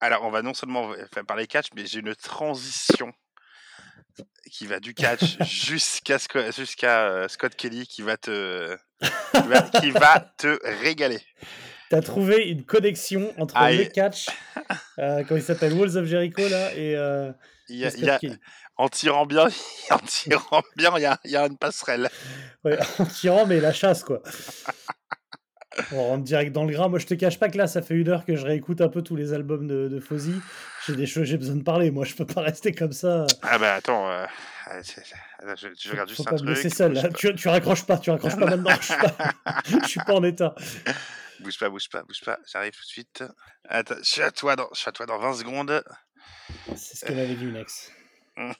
Alors, on va non seulement parler catch, mais j'ai une transition qui va du catch jusqu'à euh, Scott Kelly qui va te qui va, qui va te régaler. T'as trouvé une connexion entre Ah, le catch, euh, comment il s'appelle, Walls of Jericho là, et, euh, y a, a- en tirant bien, en tirant bien, il y a, il y a une passerelle. Ouais, en tirant, mais la chasse, quoi. On rentre direct dans le gras. Moi, je te cache pas que là, ça fait une heure que je réécoute un peu tous les albums de, de Fozzy. J'ai des choses, j'ai besoin de parler. Moi, je peux pas rester comme ça. Ah bah attends, euh, c'est- attends, je, je regarde Faut juste pas un me truc. laisser seul. là. Bouge Tu, tu raccroches pas, tu raccroches pas maintenant. Je suis pas, je suis pas en état. pas, bouge pas, bouge pas, bouge pas, j'arrive tout de suite. Attends, je suis à toi dans, je suis à toi dans 20 secondes. C'est ce que m'avait dit une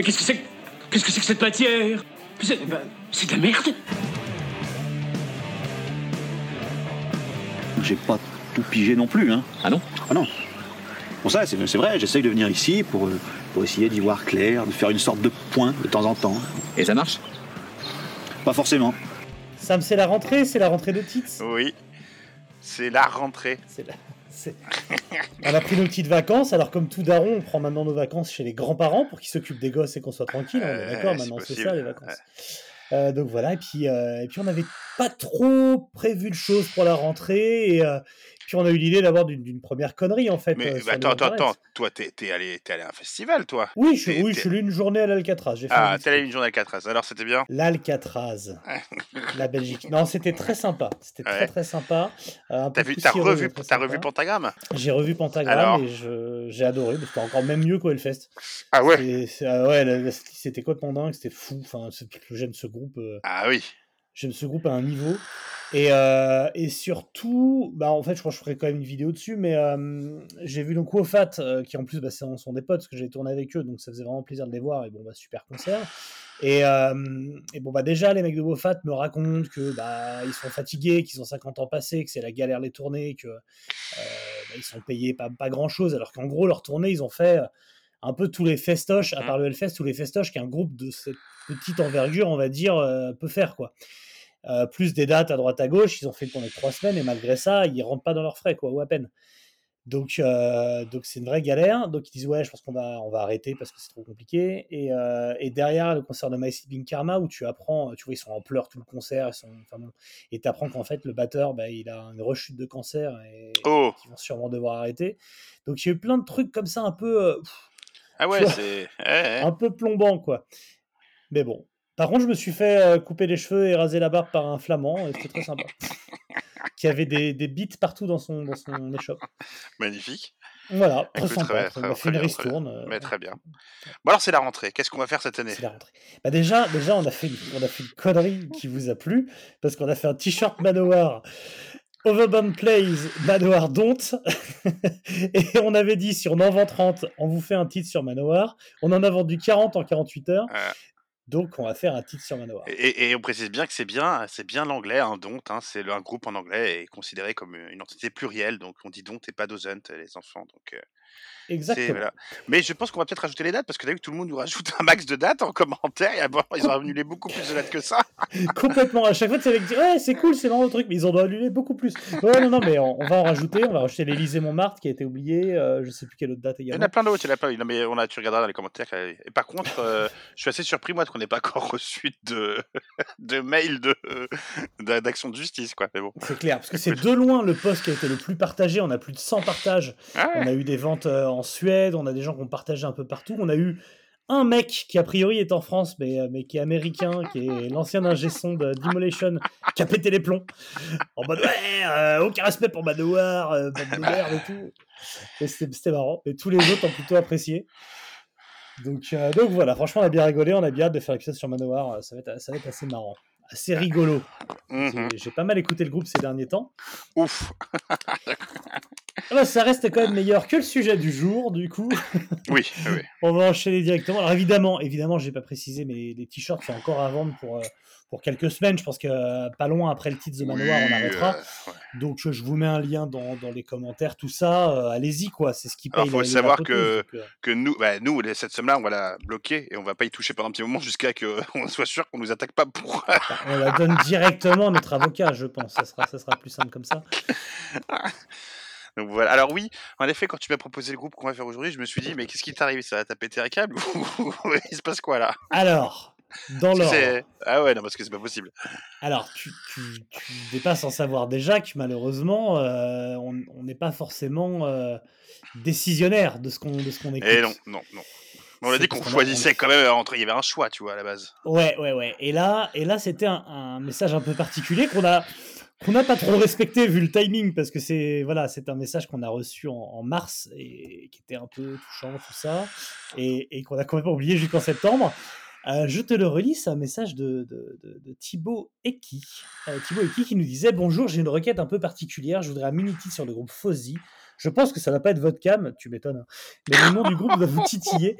Mais qu'est-ce que c'est que- Qu'est-ce que c'est que cette matière? C'est bah, c'est de la merde J'ai pas tout pigé non plus, hein. Ah non? Ah non. Bon ça, c'est c'est vrai, j'essaye de venir ici pour, euh, pour essayer d'y voir clair, de faire une sorte de point de temps en temps. Et ça marche? Pas forcément. Sam, c'est la rentrée, c'est la rentrée de Tits. Oui, c'est la rentrée. C'est la- On a pris nos petites vacances, alors comme tout daron, on prend maintenant nos vacances chez les grands-parents pour qu'ils s'occupent des gosses et qu'on soit tranquille. On est Euh, d'accord, maintenant c'est ça les vacances. Euh, donc voilà, et puis, euh, et puis on n'avait pas trop prévu de choses pour la rentrée, et puis on a eu l'idée d'avoir d'une première connerie en fait. Mais euh, bah, attends, attends, attends, toi t'es allé, t'es allé à un festival, toi Oui, je, oui, je suis allé une journée à l'Alcatraz. J'ai fait Ah, t'es allé une journée à 4 alors c'était bien? L'Alcatraz, la Belgique. Non, c'était très sympa. C'était très Ouais. très sympa. Euh, T'as revu, sympa. revu Pentagram? J'ai revu Pentagram Alors et j'ai adoré. C'était encore même mieux qu'au Hellfest. Ah ouais? C'est- ah ouais, c'était complètement dingue, c'était fou. Enfin, j'aime ce groupe. euh, Ah oui. J'aime ce groupe à un niveau. Et, euh, et surtout, bah en fait, je crois que je ferai quand même une vidéo dessus, mais euh, j'ai vu donc Wofat, euh, qui en plus bah, sont, sont des potes, parce que j'ai tourné avec eux, donc ça faisait vraiment plaisir de les voir, et bon, bah, super concert. Et, euh, et bon, bah déjà, les mecs de Wofat me racontent que bah, ils sont fatigués, qu'ils ont 50 ans passés, que c'est la galère les tournées, que bah, ils sont payés pas, pas grand chose, alors qu'en gros, leur tournée, ils ont fait un peu tous les festoches, à Mhm. part le Hellfest, tous les festoches qu'un groupe de cette petite envergure, on va dire, euh, peut faire, quoi. Euh, plus des dates à droite à gauche, ils ont fait de trois semaines, et malgré ça, ils rentrent pas dans leurs frais, quoi, ou à peine. Donc, euh, donc c'est une vraie galère. Donc ils disent ouais, je pense qu'on va, on va arrêter parce que c'est trop compliqué. Et, euh, et derrière le concert de My Sleeping Karma où tu apprends, tu vois, ils sont en pleurs tout le concert, ils sont, enfin bon, et tu apprends qu'en fait le batteur, bah, il a une rechute de cancer et Oh qu'ils vont sûrement devoir arrêter. Donc il y a eu plein de trucs comme ça un peu, pff, Ah ouais, c'est. un peu plombant quoi. Mais bon. Par contre, je me suis fait euh, couper les cheveux et raser la barbe par un flamand, et c'était très sympa. qui avait des, des bites partout dans son, dans son échoppe. Magnifique. Voilà, très Écoute, sympa. très- On très- a fait une ristourne. euh, Mais très bien. Bon alors c'est la rentrée. Qu'est-ce qu'on va faire cette année? C'est la rentrée. Bah déjà, déjà on, a fait, une- on a fait une connerie qui vous a plu, parce qu'on a fait un t-shirt Manowar. Overbound Plays, Manowar Don't. et on avait dit, si on en vend 30, on vous fait un titre sur Manowar. On en a vendu 40 en 48 heures. Euh. Donc on va faire un titre sur Manowar. Et, on précise bien que c'est bien, c'est bien l'anglais, hein, Don't. hein, c'est un groupe en anglais et considéré comme une entité plurielle, donc on dit Don't et pas Doesn't, les enfants. Donc euh, Exactement. voilà. Mais je pense qu'on va peut-être rajouter les dates parce que t'as vu que tout le monde nous rajoute un max de dates en commentaire. Et bon, ils ont annulé beaucoup plus de dates que ça. Complètement. À chaque fois, c'est avec dire ouais, c'est cool, c'est marrant le truc, mais ils en ont annulé beaucoup plus. Ouais, non, non, mais on, on va en rajouter. On va rajouter l'Élysée Montmartre qui a été oublié. euh, je sais plus quelle autre date Il y en également. a plein d'autres, il y en a plein. Non, mais on a, tu regarderas dans les commentaires. Et par contre, euh, je suis assez surpris moi qu'on n'ait pas encore reçu de, de mail de d'a- d'action de justice, quoi. Mais bon. C'est clair, parce que c'est de loin le post qui a été le plus partagé. On a plus de 100 partages. Ah ouais. On a eu des ventes euh, en Suède, on a des gens qui ont partagé un peu partout. On a eu un mec qui a priori est en France, mais, euh, mais qui est américain, qui est l'ancien ingé son de Demolition, qui a pété les plombs. En mode ouais, euh, aucun respect pour Manowar, euh, et tout. Et c'était marrant. Et tous les autres ont plutôt apprécié. Donc, euh, voilà, franchement, on a bien rigolé, on a bien hâte de faire l'épisode sur Manowar. ça va être assez marrant, assez rigolo. Mhm. J'ai- pas mal écouté le groupe ces derniers temps. Ouf. Ah bah, ça reste quand même meilleur que le sujet du jour, du coup. Oui, oui, oui. On va enchaîner directement. Alors évidemment, évidemment, j'ai pas précisé, mais les t-shirts sont encore à vendre pour, euh, pour quelques semaines. Je pense que euh, pas loin après le titre The Manoir, on Oui, arrêtera. euh, ouais. Donc je vous mets un lien dans, dans les commentaires, tout ça. euh, Allez-y, quoi. C'est ce qui paye Alors, faut savoir que- donc, euh, Que nous, bah, nous, cette somme-là, on va la bloquer et on va pas y toucher pendant un petit moment jusqu'à qu'on soit sûr qu'on nous attaque pas pour. bah, on la donne directement à notre avocat, je pense. Ça sera, ça sera plus simple comme ça. Donc voilà. Alors oui, en effet, quand tu m'as proposé le groupe qu'on va faire aujourd'hui, je me suis dit, mais qu'est-ce qui t'est arrivé? Ça t'a pété un câble ou il se passe quoi là? Alors, dans Tu l'ordre. Ah ouais, non, parce que c'est pas possible. Alors, tu, tu, tu dépasses en savoir déjà que malheureusement, euh, on n'est pas forcément euh, décisionnaire de ce qu'on ce qu'on écoute. Et Eh non, non, non. On a dit qu'on choisissait quand même entre. Il y avait un choix, tu vois, à la base. Ouais, ouais, ouais. Et là, et là c'était un, un message un peu particulier qu'on a qu'on n'a pas trop respecté vu le timing parce que c'est voilà, c'est un message qu'on a reçu en, en mars et qui était un peu touchant tout ça et, et qu'on a complètement oublié jusqu'en septembre. Euh, je te le relis, c'est un message de, Thibaut Eki. Euh, Thibaut Eki qui nous disait Bonjour, j'ai une requête un peu particulière. Je voudrais un mini-titre sur le groupe Fozzy. Je pense que ça va pas être votre cam, tu m'étonnes. hein. Mais le nom du groupe va vous titiller.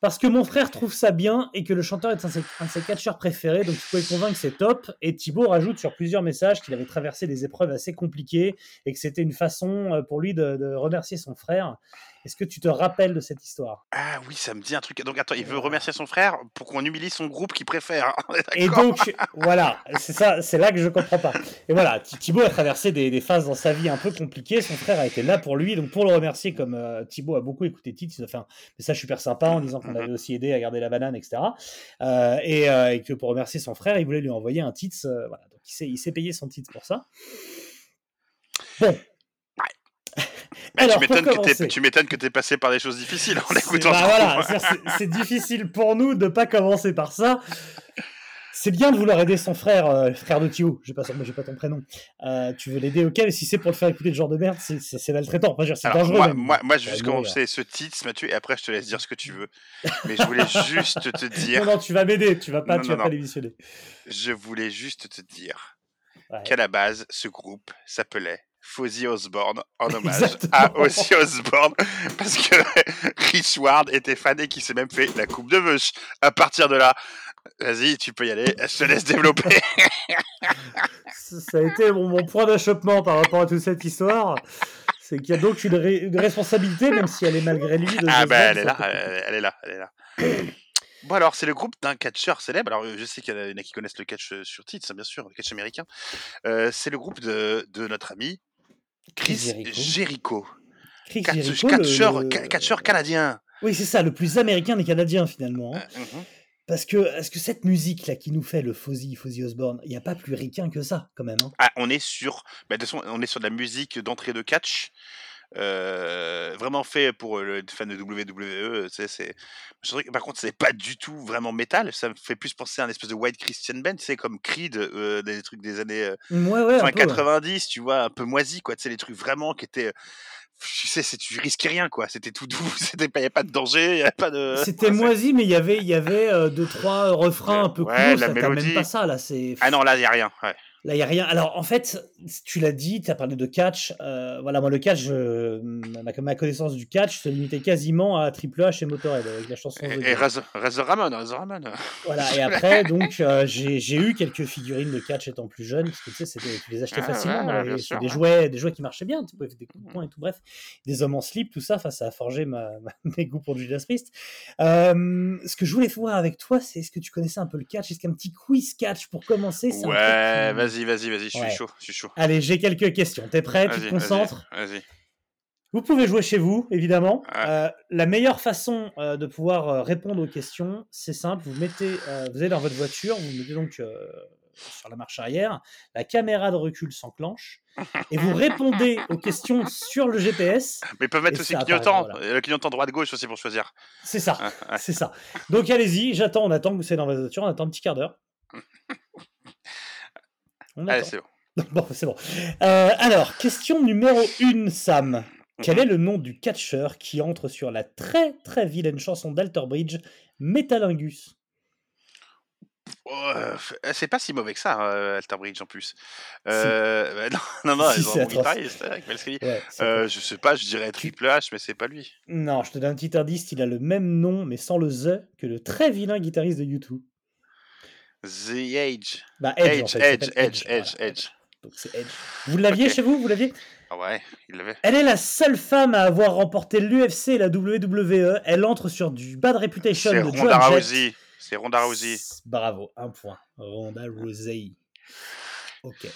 Parce que mon frère trouve ça bien et que le chanteur est un de ses, catcheurs préférés, donc tu peux convaincre que c'est top. Et Thibaut rajoute sur plusieurs messages qu'il avait traversé des épreuves assez compliquées et que c'était une façon euh, pour lui de remercier son frère. Est-ce que tu te rappelles de cette histoire? Ah oui, ça me dit un truc. Donc attends, il veut remercier son frère pour qu'on humilie son groupe qu'il préfère. Est Et donc, voilà, c'est ça, c'est là que je comprends pas. Et voilà, Thi- Thibaut a traversé des, des phases dans sa vie un peu compliquées. Son frère a été là pour lui. Donc, pour le remercier, comme euh, Thibaut a beaucoup écouté Tite, il a fait un message super sympa en disant qu'on avait aussi aidé à garder la banane, etc. Euh, et, euh, et que pour remercier son frère, il voulait lui envoyer un titre. voilà, donc il s'est, il s'est payé son titre pour ça. Bon. Mais Alors, tu m'étonnes que tu t'es passé par des choses difficiles en écoutant bah voilà, c'est- difficile pour nous de pas commencer par ça. C'est bien de vouloir aider son frère, euh, frère de Thio, j'ai pas, pas ton prénom. Euh, tu veux l'aider, ok, mais si c'est pour le faire écouter le genre de merde, c'est- maltraitant. Enfin, je c'est dangereux. moi, même. moi, moi, Tu vas juste commencer ce titre, Mathieu, et après je te laisse dire ce que tu veux. Mais je voulais juste te dire, Non, non, tu vas m'aider, tu vas pas, Non, tu non, vas pas démissionner. je voulais juste te dire Ouais. qu'à la base, ce groupe s'appelait Fozzy Osbourne en hommage Exactement. à Ozzy Osbourne parce que Rich Ward était fan et qui s'est même fait la coupe de veuche. À partir de là, vas-y, tu peux y aller, je te laisse développer. Ça a été mon, mon point d'achoppement par rapport à toute cette histoire. C'est qu'il y a donc une, ré- une responsabilité, même si elle est malgré lui. De Ah bah elle est là, elle, elle est là, elle est là. Bon alors c'est le groupe d'un catcheur célèbre. Alors je sais qu'il y en a qui connaissent le catch euh, sur titre, ça, bien sûr, le catch américain. Euh, c'est le groupe de, de notre ami Chris Jericho. Catcheur, le- ca- catcheur canadien. Oui, c'est ça, le plus américain des Canadiens finalement. hein. Euh, mhm. Parce que, est-ce que cette musique là qui nous fait le Fozzy, Fozzy Osbourne, il n'y a pas plus ricain que ça quand même. hein. Ah, on est sur, bah, de toute façon, on est sur de la musique d'entrée de catch. Euh, vraiment fait pour euh, le fan de WWE, tu sais, c'est. Par contre, c'est pas du tout vraiment métal. Ça me fait plus penser à un espèce de white Christian band, tu sais, comme Creed, euh, des trucs des années euh, Ouais, ouais, fin un peu, ouais. 90, tu vois, un peu moisi, quoi. Tu sais, les trucs vraiment qui étaient. Tu sais, c'est- tu risquais rien, quoi. C'était tout doux, c'était pas, y avait pas de danger, y avait pas de. C'était moisi, mais il y avait, il y avait euh, deux trois refrains un peu Ouais, la t'as même pas ça là. C'est Ah non, là, y a rien. Ouais. Là, il n'y a rien. Alors, en fait, tu l'as dit, tu as parlé de catch. euh, voilà, moi, le catch, ma, ma connaissance du catch se limitait quasiment à Triple H et Motorhead avec la chanson. Et, et Game. Razor Razor Ramon, Razor Ramon. Voilà, et après, donc, euh, j'ai eu quelques figurines de catch étant plus jeune, parce que tu sais, c'était- tu les achetais Ah, facilement. ouais, ouais, sûr, des ouais. jouets, des jouets qui marchaient bien, tu pouvais faire des coups de poing et tout, bref. Des hommes en slip, tout ça, enfin, ça a forgé ma, ma- mes goûts pour Judas Priest. Euh, ce que je voulais voir avec toi, c'est est-ce que tu connaissais un peu le catch? Est-ce qu'un petit quiz catch pour commencer Ouais, qui- vas-y, vas-y, vas-y, je suis Ouais. chaud, je suis chaud. Allez, j'ai quelques questions. T'es prêt? Tu te concentres? Vas-y. Vous pouvez jouer chez vous, évidemment. Ouais. Euh, la meilleure façon euh, de pouvoir euh, répondre aux questions, c'est simple. Vous mettez, euh, vous allez dans votre voiture, vous mettez donc sur la marche arrière, la caméra de recul s'enclenche et vous répondez aux questions sur le GPS. Mais ils peuvent mettre Et aussi apparaît, clignotant, voilà. le clignotant droite-gauche aussi pour choisir. C'est ça, c'est ça. Donc allez-y, j'attends, on attend que vous soyez dans votre voiture, on attend un petit quart d'heure. On Allez, c'est bon. Bon, c'est bon. Euh, alors, question numéro 1, Sam. Quel Mhm. est le nom du catcheur qui entre sur la très très vilaine chanson d'Alter Bridge, Metalingus? Oh, euh, c'est pas si mauvais que ça, euh, Alter Bridge en plus. Euh, bah, non, non, non, Si, c'est avec Ouais, Euh, je sais pas, je dirais Triple H, mais c'est pas lui. Non, je te donne un petit indice, il a le même nom, mais sans le The, que le très vilain guitariste de U2. The Age. Bah, Edge, en Edge, fait, Edge, Edge, Edge, voilà, Edge. Donc c'est Edge. Vous l'aviez chez vous Vous l'aviez? Ah ouais, il l'avait. Elle est la seule femme à avoir remporté l'UFC et la WWE. Elle entre sur du bad reputation C'est de Ronda. Rousey. C'est Ronda Rousey. Bravo, un point. Ronda Rousey. Ok.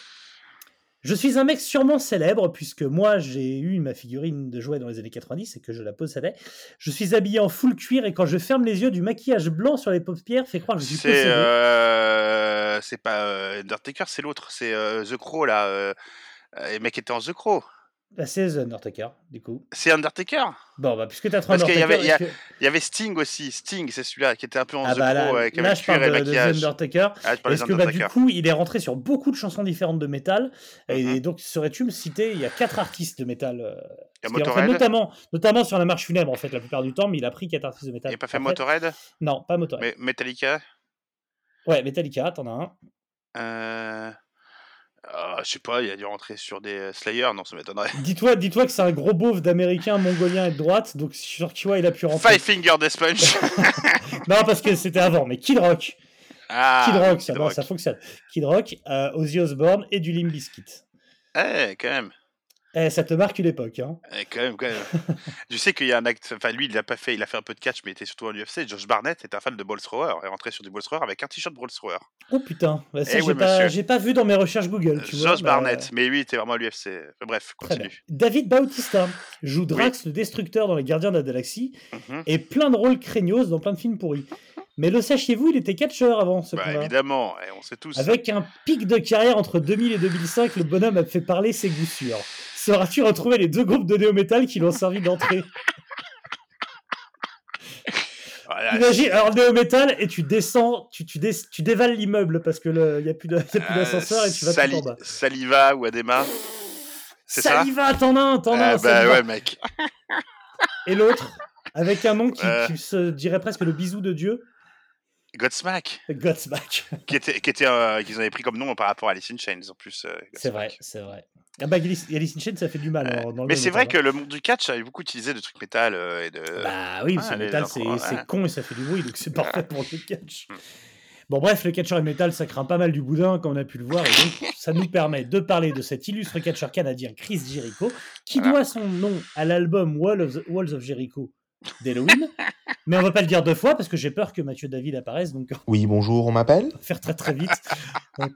Je suis un mec sûrement célèbre, puisque moi j'ai eu ma figurine de jouet dans les années 90 et que je la possédais. Je suis habillé en full cuir et quand je ferme les yeux, du maquillage blanc sur les paupières fait croire que je suis C'est possédé. euh, c'est pas euh, Undertaker, c'est l'autre. C'est euh, The Crow là. Euh, le mec était en The Crow. Bah, c'est The Undertaker, du coup. C'est Undertaker? Bon, bah, puisque t'as trop Parce qu'il y avait- il y a- est-ce que- Il y avait Sting aussi. Sting, c'est celui-là qui était un peu en Ah The bah là, avec, là, je parle et de, de The. Undertaker. Ah, Est-ce que bah, du coup, il est rentré sur beaucoup de chansons différentes de métal Et Mhm. donc, saurais-tu me citer Il y a quatre artistes de métal. euh, Il y a parce rentré Motorhead. notamment, notamment sur la marche funèbre, en fait, la plupart du temps, mais il a pris quatre artistes de métal. Il a pas fait Motorhead? Non, pas Motorhead. Mais Metallica? Ouais, Metallica, t'en as un. Euh... ah, je sais pas, il a dû rentrer sur des euh, Slayer, non, ça m'étonnerait. Dis-toi dis que c'est un gros beauf d'américain, mongolien et de droite, donc sur ouais, il a pu rentrer. Five Finger Death Punch. Non, parce que c'était avant, mais Kid Rock. ah, Kid Rock, ça, Kid non, Rock. ça fonctionne. Kid Rock, euh, Ozzy Osbourne et du Limp Bizkit. Eh, quand même. Eh, ça te marque une époque, hein. Eh, quand même, quand même. je sais qu'il y a un acte. Enfin, lui, il a pas fait. Il a fait un peu de catch, mais il était surtout en UFC. Josh Barnett était un fan de ball thrower. Il est rentré sur du ball thrower avec un t-shirt ball thrower. Oh putain, bah, ça, Eh j'ai pas, monsieur. j'ai pas vu dans mes recherches Google. Tu vois, Josh bah, Barnett, mais lui, il était vraiment à l'UFC. Bref, continue. David Bautista joue Drax le Destructeur dans Les Gardiens de la Galaxie Mhm. et plein de rôles craignos dans plein de films pourris. Mais le sachiez-vous, il était catcheur avant ce Bah, combat. évidemment, on sait tous. Avec un pic de carrière entre 2000 et 2005, le bonhomme a fait parler ses goûts sûrs. Sauras-tu retrouver les deux groupes de néo-metal qui l'ont servi d'entrée Voilà, Imagine, alors néo-metal, et tu descends, tu, tu, dé- tu dévales l'immeuble parce qu'il n'y a plus euh, d'ascenseur et tu vas tout en bas. Saliva ou Adema. C'est ça Saliva, t'en as un, t'en as un. bah Saliva. ouais, mec. Et l'autre, avec un nom qui, Euh. qui se dirait presque le bisou de Dieu, Godsmack, Godsmack. qui était, qui était, euh, qu'ils avaient pris comme nom par rapport à Alice in Chains en plus. euh, C'est vrai, c'est vrai. Ah bah, Alice Alice in Chains, ça fait du mal. Dans le Mais c'est vrai que le monde du catch avait beaucoup utilisé de trucs métal euh, et de. Bah oui, parce que le les métal, c'est ouais. con et ça fait du bruit, donc c'est parfait pour le catch. Bon, bref, le catcheur et métal, ça craint pas mal du boudin, comme on a pu le voir, et donc ça nous permet de parler de cet illustre catcheur canadien, Chris Jericho, qui Voilà. doit son nom à l'album Wall Walls of Jericho d'Halloween. Mais on va pas le dire deux fois parce que j'ai peur que Mathieu David apparaisse, donc on Oui, bonjour, on m'appelle? va faire très très vite. Ouais.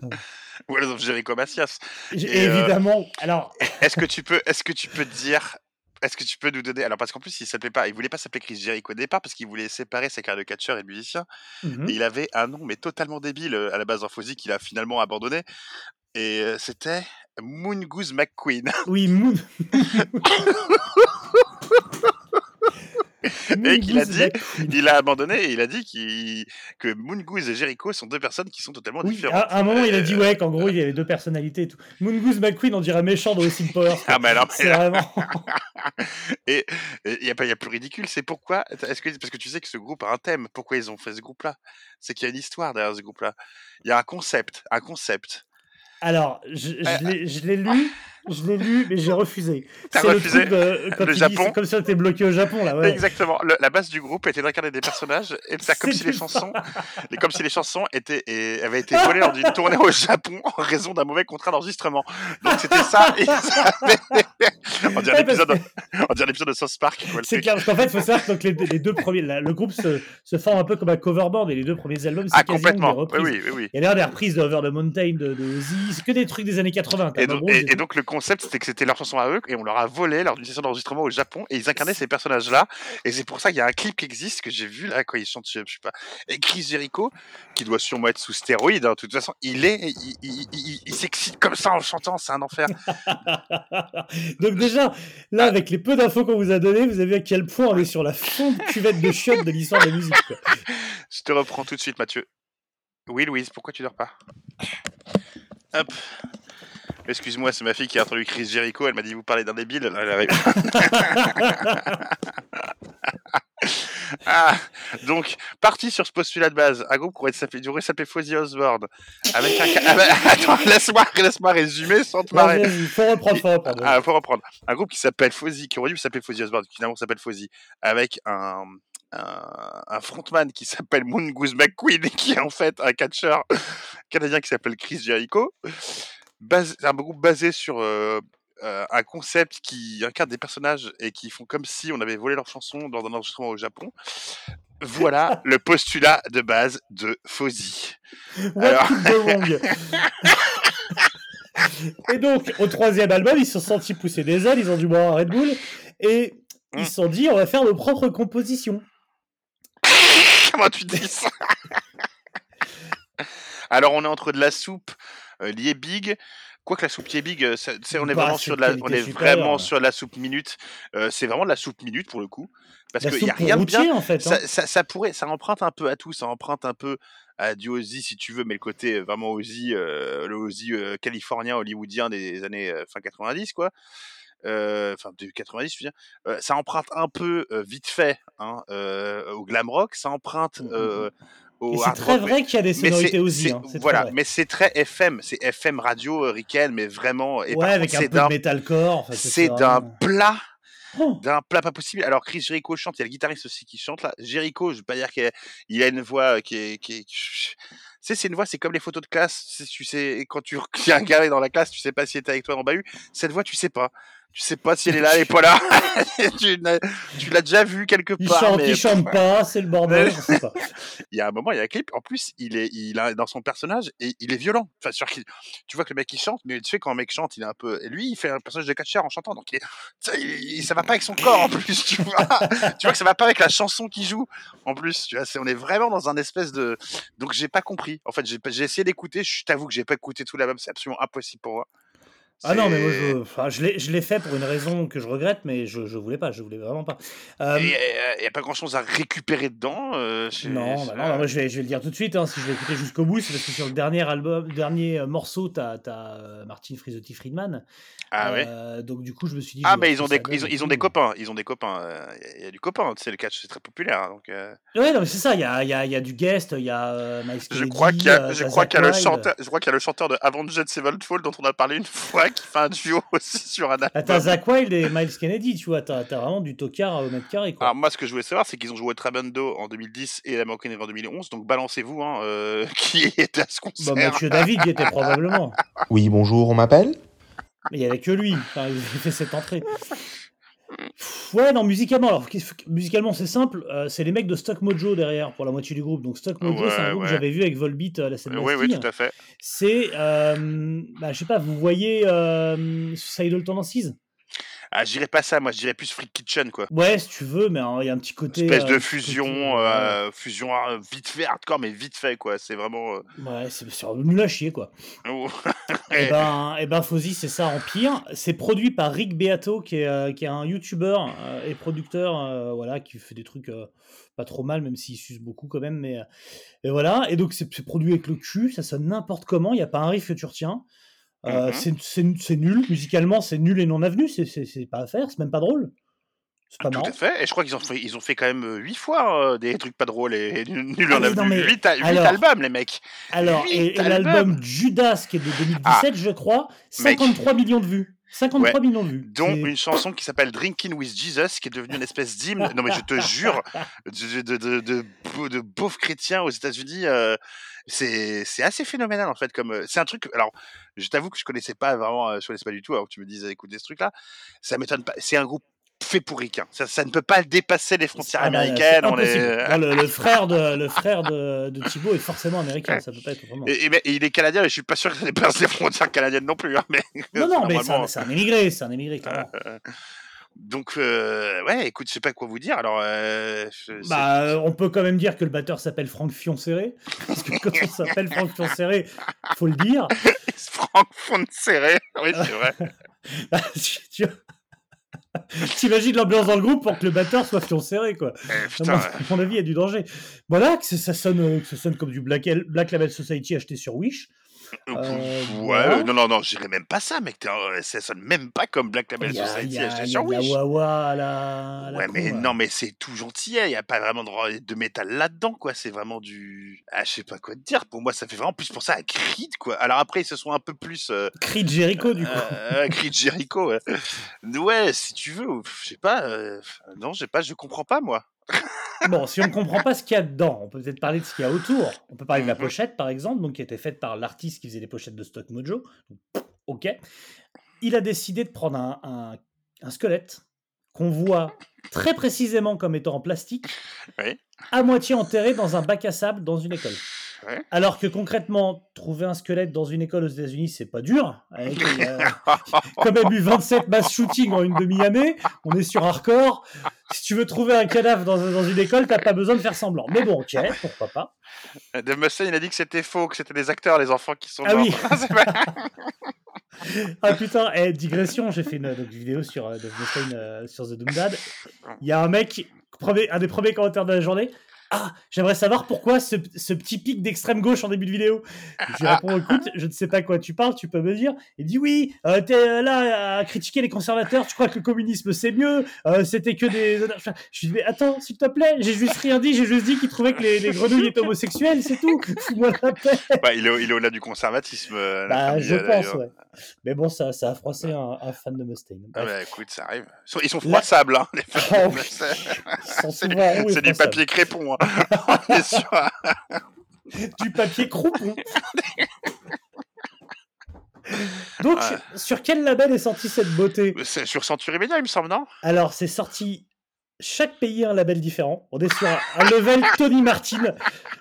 Walls of Jericho Macias. Euh, Évidemment, alors, Est-ce que tu peux, est-ce que tu peux dire, est-ce que tu peux nous donner, alors parce qu'en plus il s'appelait pas, il voulait pas s'appeler Chris Jericho au départ parce qu'il voulait séparer sa carrière de catcheur et de musicien. mhm. Et il avait un nom mais totalement débile euh, à la base en Fozzy qu'il a finalement abandonné. Et euh, c'était Moongoose McQueen. oui, Moon. Et qu'il a dit- il a abandonné et il a dit que Moongoose et Jericho sont deux personnes qui sont totalement Oui, différentes. à, un moment, il a dit Euh, ouais qu'en gros, il y avait deux personnalités et tout. Moongoose McQueen, on dirait méchant dans Austin Powers. quoi. Ah mais alors, C'est vraiment. et il y a pas, il y a plus ridicule, c'est pourquoi Est-ce que parce que tu sais que ce groupe a un thème Pourquoi ils ont fait ce groupe-là? C'est qu'il y a une histoire derrière ce groupe-là. Il y a un concept, un concept. Alors, je, Euh, l'ai- je l'ai lu, je l'ai lu, mais j'ai refusé. T'as C'est le refusé truc de, Le Japon c'est comme si on était bloqué au Japon là. Ouais. Exactement. Le- la base du groupe était d'incarner des personnages et faire comme si les chansons, et comme si les chansons étaient et avaient été volées lors d'une tournée au Japon en raison d'un mauvais contrat d'enregistrement. Donc c'était ça. et ça on dirait Ouais, l'épisode, de South Park. C'est clair, parce qu'en fait, il faut savoir que les, les deux premiers, la- le groupe se, se forme un peu comme un cover band et les deux premiers albums, c'est Ah des complètement. Oui reprises. oui oui. oui. Il y a l'air des reprises de Over the Mountain de, de Ozzy, c'est que des trucs des années 80. Et Tom donc, et- et et donc le concept c'était que c'était leur chanson à eux et on leur a volé lors d'une session d'enregistrement au Japon et ils incarnaient ces personnages là et c'est pour ça qu'il y a un clip qui existe que j'ai vu là quand ils chantent je sais pas et Chris Jericho qui doit sûrement être sous stéroïde hein, de toute façon il est il, il- il- il s'excite comme ça en chantant c'est un enfer Donc déjà, là, avec les peu d'infos qu'on vous a données, vous avez vu à quel point on est sur la fonte cuvette de chiottes de l'histoire de la musique. quoi. je te reprends tout de suite Mathieu oui Louise pourquoi tu dors pas? Hop Excuse-moi, c'est ma fille qui a entendu Chris Jericho, elle m'a dit vous parlez d'un débile. Elle arrive. Ah, donc, parti sur ce postulat de base, un groupe qui aurait s'appeler, aurait s'appeler Fozzy Osbourne, avec un... Ah bah, attends, laisse-moi laisse-moi résumer sans te marrer. vas-y, faut reprendre, faut reprendre. Ah, faut reprendre. Un groupe qui s'appelle Fozzy, qui aurait dû s'appeler Fozzy Osbourne, qui finalement s'appelle Fozzy, avec un, un, un frontman qui s'appelle Mongoose McQueen, qui est en fait un catcheur canadien qui s'appelle Chris Jericho. Bas- C'est un groupe basé sur euh, euh, un concept qui incarne des personnages et qui font comme si on avait volé leurs chansons dans un enregistrement au Japon. Voilà le postulat de base de Fozzy. Alors- Et donc, au troisième album, ils se sont sentis pousser des ailes, ils ont dû boire un Red Bull, et ils se sont dit, on va faire nos propres compositions. Comment tu dis ça? Alors on est entre de la soupe euh, liée big. Quoique la soupe liée big, euh, c'est- on est Bah, vraiment c'est sur la, on est vraiment sur la soupe minute. Euh, c'est vraiment de la soupe minute pour le coup, parce qu'il soupe y a rien de bien. en fait. hein. Ça, ça, ça pourrait, ça emprunte un peu à tout. Ça emprunte un peu à du Ozzy si tu veux, mais le côté vraiment Ozzy, euh, le Ozzy euh, californien, hollywoodien des années euh, fin 90 quoi. Enfin, de 90, je veux dire. Ça emprunte un peu vite fait hein, au glam rock. Ça emprunte Euh, c'est très rock, mais- vrai qu'il y a des sonorités aussi. Hein. voilà, mais c'est très FM, c'est FM radio euh, Riken, mais vraiment. Et ouais, contre, avec un peu de metalcore. c'est d'un vraiment- plat, Oh, d'un plat pas possible. Alors Chris Jericho chante, il y a le guitariste aussi qui chante là. Jericho, je veux pas dire qu'il a, une voix qui est, qui est- tu sais, c'est une voix, c'est comme les photos de classe. Tu sais, quand tu y a un gars dans la classe, tu sais pas s'il était avec toi en bahut. Cette voix, tu sais pas. Tu sais pas si elle est là, elle est pas là. tu l'as déjà vu quelque il part. chante, mais il chante pas, c'est le bordel. je sais pas. il y a un moment, il y a un clip. En plus, il est, il a dans son personnage et il est violent. Enfin, tu vois que le mec il chante, mais tu sais quand un mec chante, il est un peu. Et lui, il fait un personnage de catcheur en chantant, donc il est- il- il- ça va pas avec son corps en plus. Tu vois, tu vois que ça va pas avec la chanson qu'il joue. En plus, tu vois, on est vraiment dans un espèce de. Donc j'ai pas compris. En fait, j'ai essayé d'écouter. Je t'avoue que j'ai pas écouté tout l'album. C'est absolument impossible pour moi. Ah non, mais moi, C'est- je, enfin, je l'ai fait pour une raison que je regrette, mais je, je voulais pas, je voulais vraiment pas. Euh, Il n'y a pas grand chose à récupérer dedans. euh, c'est- Non, c'est- bah non, bah moi je vais, je vais le dire tout de suite, hein, si je vais écouter jusqu'au bout, c'est parce que sur le dernier album, dernier euh, morceau, t'as as, euh, Martin Frisotti Friedman. Ah ouais. Euh, donc du coup, je me suis dit. Ah, mais ils ont des, ils ont, ils ont des copains, ils ont des copains. euh, Il y, a du copain, tu sais, le catch c'est très populaire. hein, Donc, euh, Ouais, non, mais c'est ça, il y a, y, a, y a du guest, il y a euh, Miles je crois qu'il y euh, y a le chanteur de Avenged Sevenfold dont on a parlé une fois qui fait un duo aussi sur un t'as album. Zach Wild et Miles Kennedy, tu vois, t'as vraiment du tocard au mètre carré, quoi. Alors moi, ce que je voulais savoir, c'est qu'ils ont joué Trabundo en 2010 et la River en 2011. Donc balancez-vous, hein, euh, qui était à ce Bah, concert. Mathieu David y était probablement. Oui, bonjour, on m'appelle? Mais il n'y avait que lui. Enfin, il a fait cette entrée. Ouais, non, musicalement, alors, musicalement, c'est simple. euh, c'est les mecs de Stock Mojo derrière pour la moitié du groupe. Donc, Stock Mojo, c'est un groupe ouais. que j'avais vu avec Volbeat à la scène oui, oui, tout à fait. C'est, euh, bah, je sais pas, vous voyez euh, Suicidal Tendencies? Ah, je dirais pas ça, moi, je dirais plus Freak Kitchen, quoi. Ouais, si tu veux, mais hein, il y a un petit côté. Espèce euh, de fusion, côté, ouais. euh, fusion euh, vite fait, hardcore, mais vite fait, quoi. C'est vraiment. euh, Ouais, c'est nul à chier, quoi. oh. Et ben, et ben Fozzy, c'est ça en pire. C'est produit par Rick Beato, qui est, euh, qui est un YouTuber euh, et producteur, euh, voilà, qui fait des trucs euh, pas trop mal, même s'il suce beaucoup quand même. Mais euh, et voilà. Et donc c'est c'est produit avec le cul, ça sonne n'importe comment. Il y a pas un riff que tu retiens. Euh, Mhm. c'est- nul musicalement, c'est nul et non avenu. C'est pas à faire, c'est même pas drôle. C'est pas Tout marrant. à fait. Et je crois qu'ils ont fait, ils ont fait quand même euh, huit fois euh, des trucs pas drôles et, et nul Ah en mais a non, vu. mais 8, alors- albums, les mecs. Alors, et, l'album Judas, qui est de 2017, je crois, Mec. 53 millions de vues. 53 millions de vues. Dont une chanson qui s'appelle Drinking with Jesus, qui est devenue une espèce d'hymne. Non, mais je te jure, de, de, de, de, beau- de beaufs chrétiens aux États-Unis. euh, c'est assez phénoménal en fait. comme euh, C'est un truc. Alors, je t'avoue que je connaissais pas vraiment, euh, je connaissais pas du tout. Alors que tu me disais écouter ce truc-là, ça m'étonne pas. C'est un groupe fait pour ricain. Ça, ça ne peut pas dépasser les frontières Ah américaines. on est... Non, le, le frère de le frère de, de Thibaut est forcément américain, ça peut pas être autrement. Et, et- et il est canadien, et je suis pas sûr que ça dépasse les frontières canadiennes non plus. hein, mais non, non, mais c'est un, un émigré, c'est un émigré, clairement. Donc, euh, ouais, écoute, je sais pas quoi vous dire. Alors, euh, je- Bah, on peut quand même dire que le batteur s'appelle Franck Fionceré, parce que quand on s'appelle Franck Fionceré, faut le dire. Franck Fonseré. Oui, c'est vrai. Bah, tu- T'imagines l'ambiance dans le groupe pour que le batteur soit Fionceré, quoi. Eh, À putain, mon, ouais. à mon avis, il y a du danger. Voilà, que ça, ça sonne, euh, que ça sonne comme du Black, Black Label Society acheté sur Wish. Euh, ouais, euh, non, non, non, j'irais même pas ça, mec. un- Ça sonne même pas comme Black Label Society il y a. Wawa à la, Ouais, mais non, mais c'est tout gentil, il n'y a pas vraiment de, de métal là-dedans, quoi. C'est vraiment du. Ah, je sais pas quoi te dire. Pour moi, ça fait vraiment plus pour ça à Creed, quoi. Alors après, ils se sont un peu plus. Euh, de Jericho, du coup. euh, Creed Jericho, ouais. Ouais, si tu veux, je sais pas. euh, non, je sais pas, je comprends pas, moi. Bon, si on ne comprend pas ce qu'il y a dedans, on peut peut-être parler de ce qu'il y a autour. On peut parler de la Mhm. pochette, par exemple, donc, qui était faite par l'artiste qui faisait les pochettes de Stock Mojo. Donc, ok. Il a décidé de prendre un, un- un squelette qu'on voit très précisément comme étant en plastique, Oui. à moitié enterré dans un bac à sable dans une école. Ouais. Alors que concrètement, trouver un squelette dans une école aux États-Unis, c'est pas dur. Avec, a quand même eu 27 mass shootings en une demi-année. On est sur hardcore. Si tu veux trouver un cadavre dans, dans une école, t'as pas besoin de faire semblant. Mais bon, ok, pourquoi pas. De Mustaine, il a dit que c'était faux, que c'était des acteurs, les enfants qui sont Ah morts. oui. Ah putain, eh, digression, j'ai fait une, donc, une vidéo sur, euh, de euh, sur The Doom Dad. Il y a un mec, premier, un des premiers commentaires de la journée. Ah, j'aimerais savoir pourquoi ce, ce petit pic d'extrême gauche en début de vidéo. Je lui réponds, écoute, je ne sais pas quoi tu parles, tu peux me dire. Il dit oui, euh, t'es euh, là à critiquer les conservateurs, tu crois que le communisme c'est mieux, euh, c'était que des... Je lui dis, mais attends, s'il te plaît, j'ai juste rien dit, j'ai juste dit qu'il trouvait que les, les grenouilles étaient homosexuelles, c'est tout. Fous-moi la paix. Bah, il est, au-delà du conservatisme. euh, Bah, je pense, ouais. Mais bon, ça, ça a froissé un, un fan de Mustaine. Ah bah écoute, ça arrive. Ils sont, ils sont La- froissables, hein, les Ah femmes. oui. C'est du, papier crépon. Hein. On est du papier croupon. Donc, Ouais. sur quel label est sortie cette beauté? C'est sur Century Media, il me semble, non? Alors, c'est sorti. Chaque pays a un label différent. On est sur un, un level Tony Martin.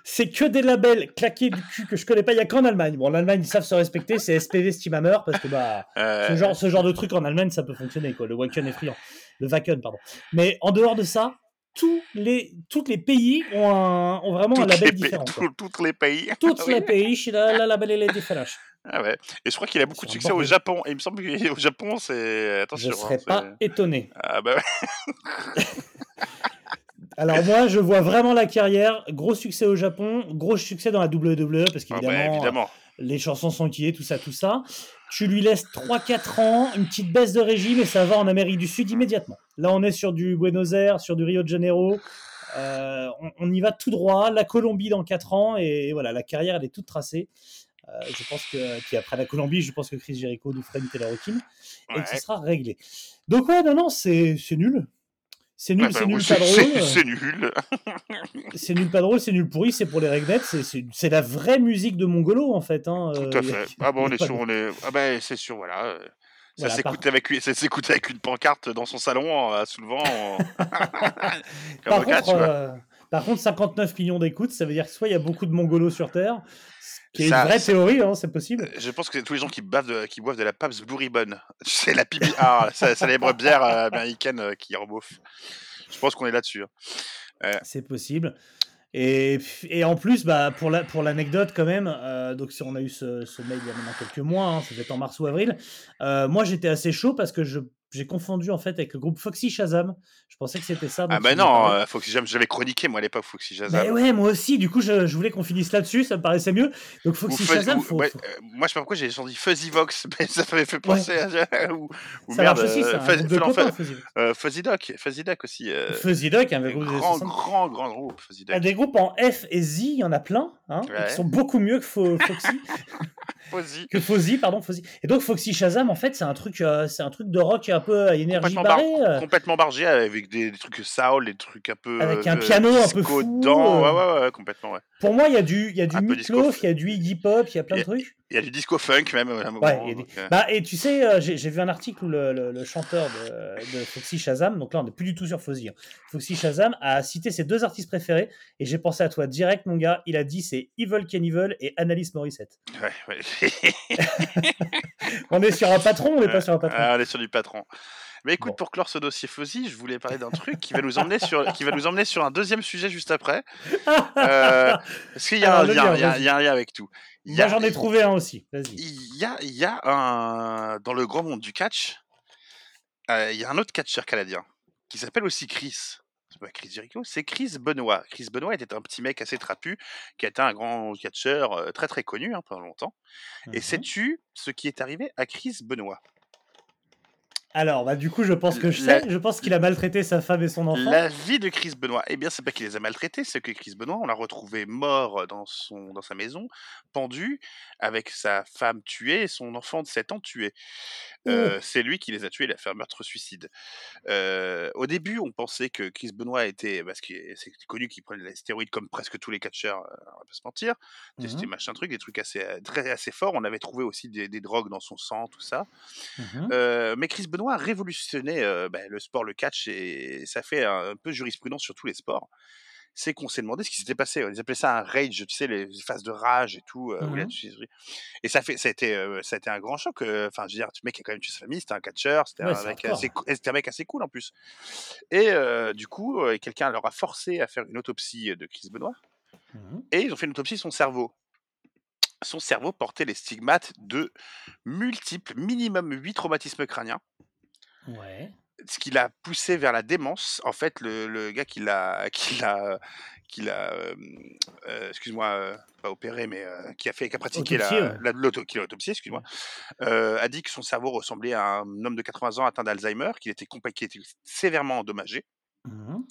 C'est que des labels claqués du cul que je connais pas. Il y a qu'en Allemagne. Bon, en Allemagne, ils savent se respecter. C'est SPV Steamhammer parce que bah, Euh, ce, genre, ce genre de truc en Allemagne, ça peut fonctionner. Quoi. Le Wacken est friand. Le Wacken, pardon. Mais en dehors de ça, tous les, tous les pays ont, un- ont vraiment un toutes label les pays- différent. Toutes les pays. Tous Oui. les pays, la, la label est différente. Ah ouais. Et je crois qu'il a beaucoup de un succès au. Japon. Et il me semble qu'au Japon, c'est. Je Attention. serais hein, pas étonné. Ah bah ouais. Alors moi, je vois vraiment la carrière. Gros succès au Japon, gros succès dans la WWE, parce Ah bah, qu'évidemment, évidemment. les chansons sont utilisées, tout ça, tout ça. Tu lui laisses 3-4 ans, une petite baisse de régime, et ça va en Amérique du Sud immédiatement. Là, on est sur du Buenos Aires, sur du Rio de Janeiro. Euh, on, on y va tout droit. La Colombie dans 4 ans, et voilà, la carrière, elle est toute tracée. Euh, je pense que, puis après la Colombie, je pense que Chris Jericho nous ferait une Taylor Hawkins, et que ce sera réglé. Donc ouais, non, non, c'est c'est nul. C'est nul, Ah bah c'est nul, c'est- pas drôle. c'est- C'est nul. C'est nul, pas drôle, c'est nul pourri, c'est pour les regnets, c'est- la vraie musique de Mongolo en fait. Hein. Tout euh, à y a- fait. Ah bon, on est de- on est. Ah bah c'est sûr, voilà. euh, Ça Voilà, par- s'écoute avec, ça s'écoute avec une pancarte dans son salon, euh, en- Comme Par au catch, contre, euh, par contre, 59 millions d'écoutes, ça veut dire que soit il y a beaucoup de Mongolos sur Terre, qui est Ça- une vraie ça- théorie, hein, c'est possible. Je pense que tous les gens qui, bavent de, qui boivent de la Pabst Blue Ribbon, c'est la PBR, la célèbre bière euh, américaine euh, qui rebouffe. Je pense qu'on est là-dessus. hein. C'est possible. Et, et en plus, bah, pour la- pour l'anecdote quand même, euh, donc si on a eu ce, ce mail il y a maintenant quelques mois, hein, ça devait être en mars ou avril, euh, moi j'étais assez chaud parce que je j'ai confondu en fait avec le groupe Foxy Shazam. Je pensais que c'était ça. Ah bah non, euh, Foxy Jam, j'avais chroniqué moi à l'époque Foxy Shazam. Mais ouais, moi aussi. Du coup, je, je voulais qu'on finisse là-dessus. Ça me paraissait mieux. Donc, Foxy Fuzz- Shazam, ou- faut, ouais, faut- euh, moi je sais pas pourquoi j'ai senti Fuzzy Vox, mais ça m'avait fait penser à. ou, ou ça merde, marche aussi. C'est euh, un Fuzz- groupe de non, copains, Fuzz- Fuzzy. euh, Fuzzy Doc, Fuzzy Doc aussi. Fuzzy Duck, un groupe grand, 60. grand, grand groupe, Fuzzy Ah, Doc. Des groupes en F et Z, il y en a plein, hein, Ouais. qui sont beaucoup mieux que Fo- Foxy, Fuzzy. que Fozzy, pardon, Fozzy. Et donc Foxy Shazam, en fait, c'est un truc, c'est un truc de rock peu à énergie Complètement, bar- barrée. euh, complètement bargé avec des, des trucs soul, des trucs un peu. Avec un euh, piano un peu fou, dedans. euh. Ouais, ouais, ouais, complètement, ouais. Pour moi, il y a du, il y a du funk. il y a du Iggy Pop, il y a plein de trucs. Il y a du disco funk même à un moment. Ouais, des- euh, Bah, et tu sais, euh, j'ai vu un article où le, le- le chanteur de, de Foxy Shazam, donc là on n'est plus du tout sur Fozzy, hein. Foxy Shazam a cité ses deux artistes préférés, et j'ai pensé à toi direct, mon gars. Il a dit c'est Evil Knievel et Annalise Morissette. ouais, ouais. On est sur un patron, on n'est pas sur un patron? Ah, on est sur du patron. Mais écoute, Bon. pour clore ce dossier Fuzzy, je voulais parler d'un truc qui va nous emmener sur, qui va nous emmener sur un deuxième sujet juste après. Euh, parce qu'il y a, Alors, un lien, y a- vas-y. il y a un lien avec tout. Il y Moi a- j'en ai trouvé un aussi, vas-y. Il y a, il y a un dans le grand monde du catch, euh, il y a un autre catcheur canadien qui s'appelle aussi Chris. ouais, Chris Jericho, c'est Chris Benoit. Chris Benoit était un petit mec assez trapu, qui a été un grand catcheur euh, très très connu hein, pendant longtemps. Et Mhm. sais-tu ce qui est arrivé à Chris Benoit? Alors, bah, du coup, je pense que je La- sais. Je pense qu'il a maltraité sa femme et son enfant. La vie de Chris Benoit, eh bien, c'est pas qu'il les a maltraités, c'est que Chris Benoit, on l'a retrouvé mort dans, son, dans sa maison, pendu, avec sa femme tuée et son enfant de 7 ans tué. Euh, c'est lui qui les a tués, il a fait un meurtre-suicide. Euh, au début, on pensait que Chris Benoit était, parce que c'est connu qu'il prenait des stéroïdes comme presque tous les catcheurs, on va pas se mentir, des Mhm. machin truc, des trucs assez, très, assez forts. On avait trouvé aussi des, des drogues dans son sang, tout ça. Euh, mais Chris Benoit a révolutionné bah, le sport, le catch, et ça fait un, peu jurisprudence sur tous les sports. C'est qu'on s'est demandé ce qui s'était passé. Ils appelaient ça un rage, tu sais, les phases de rage et tout. euh, tué- Et ça, fait, ça, a été, euh, ça a été un grand choc. euh, Enfin, je veux dire, ce mec a quand même tué sa famille, c'était un catcheur, c'était Ouais, un, mec assez un mec assez cool en plus. Et du coup, quelqu'un leur a forcé à faire une autopsie de Chris Benoit. Mhm. Et ils ont fait une autopsie de son cerveau. Son cerveau portait les stigmates de multiples, minimum 8 traumatismes crâniens Ouais. Ce qui l'a poussé vers la démence, en fait, le, le gars qui l'a, qui l'a, qui l'a, euh, euh, excuse-moi, euh, pas opéré, mais qui a fait, qui a pratiqué la, Autopsié, ouais. la- l'a excuse-moi, a dit que son cerveau ressemblait à un homme de 80 ans atteint d'Alzheimer, qu'il était, qu'il était sévèrement endommagé. Mhm.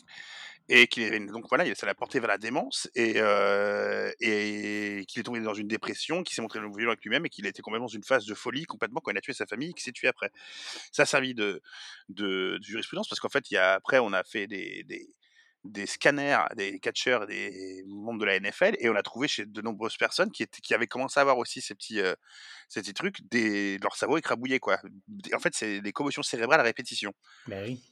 Et qu'il avait- donc voilà, il- ça l'a porté vers la démence et, euh, qu'il est tombé dans une dépression, qu'il s'est montré violent avec lui-même et qu'il a été complètement dans une phase de folie complètement quand il a tué sa famille et qu'il s'est tué après. Ça a servi de, de, de jurisprudence parce qu'en fait, il y a, après, on a fait des, scanners, des catcheurs, des membres de la NFL et on a trouvé chez de nombreuses personnes qui, avaient commencé à avoir aussi ces petits, euh, trucs, des, leur cerveau écrabouillé quoi. En fait, c'est des commotions cérébrales à répétition. Bah oui.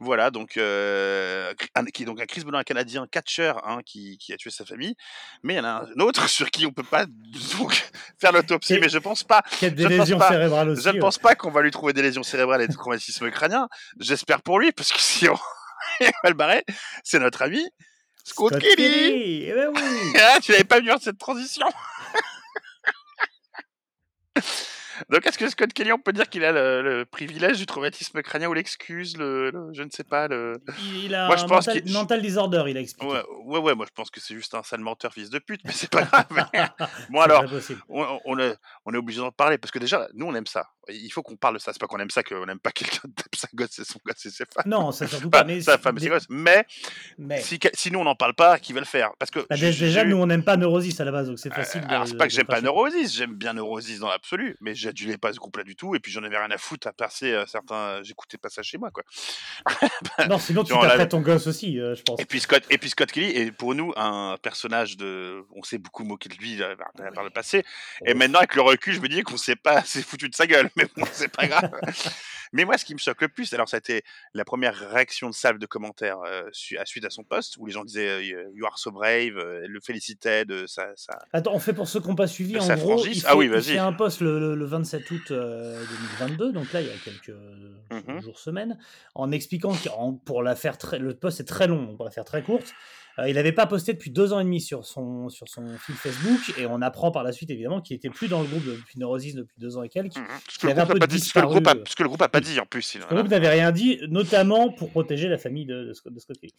Voilà, donc, euh, un- qui est donc un Chris Benoit, un Canadien catcheur hein, qui, qui a tué sa famille. Mais il y en a un autre sur qui on peut pas donc, faire l'autopsie, mais je pense pas. Qui a des lésions pas. cérébrales aussi. Je ne ouais. pense pas qu'on va lui trouver des lésions cérébrales et des traumatismes crâniens. J'espère pour lui, parce que si on on va le barrer, c'est notre ami Scott, Scott Kelly. Kelly, eh ben oui. Ah, tu n'avais pas vu cette transition. Donc, est-ce que Scott Kelly, on peut dire qu'il a le, le privilège du traumatisme crânien ou l'excuse, le, le- je ne sais pas, le. Il, il a Moi, je un pense mental, mental disorder, il a expliqué. Ouais, ouais, ouais, moi je pense que c'est juste un sale menteur, fils de pute, mais c'est pas grave. bon, alors, on, on est, on est obligé d'en parler parce que déjà, nous on aime ça. Il faut qu'on parle de ça. C'est pas qu'on aime ça, qu'on n'aime pas quelqu'un tape sa gosse et son gosse et ses femmes. Non, ça surtout Pas. Mais, sa femme et ses gosses. Mais, mais- si, nous on n'en parle pas, qui va le faire? Parce que. bah, déjà, nous, on n'aime pas Neurosis à la base, donc c'est euh, facile. alors c'est pas que j'aime pas. Neurosis, j'aime bien Neurosis dans l'absolu, mais j'adulais pas ce groupe-là du tout, et puis j'en avais rien à foutre à passer euh, certains. J'écoutais pas ça chez moi, quoi. Non, sinon, tu taperais ton gosse aussi, euh, je pense. Et puis Scott, et puis Scott Kelly est pour nous un personnage de. On s'est beaucoup moqué de lui euh, par, par le passé. Et maintenant, avec le recul, je me dis qu'on s'est pas assez foutu de sa gueule. Mais bon, c'est pas grave. Mais moi, ce qui me choque le plus, alors ça a été la première réaction de salve de commentaires euh, su- à suite à son poste, où les gens disaient euh, You are so brave, euh, le félicitaient de sa. sa- Attends, on fait pour ceux qui n'ont pas suivi. En gros, il fait, Ah oui, il vas-y. fait un post le, le- le 27 août euh, 2022, donc là, il y a quelques euh, Mhm. jours, semaines, en expliquant qu'en- pour la faire très, le post est très long, pour la faire très courte. Euh, il n'avait pas posté depuis deux ans et demi sur son, sur son fil Facebook, et on apprend par la suite évidemment qu'il était plus dans le groupe depuis Neurosis depuis deux ans et quelques. Mhm. Ce Il que le avait un groupe a peu pas dit, ce que le disparu, groupe a- euh. ce que le groupe a pas dit en plus. il- Le groupe n'avait rien dit, notamment pour protéger la famille de, de Scott, de Scott Kelly.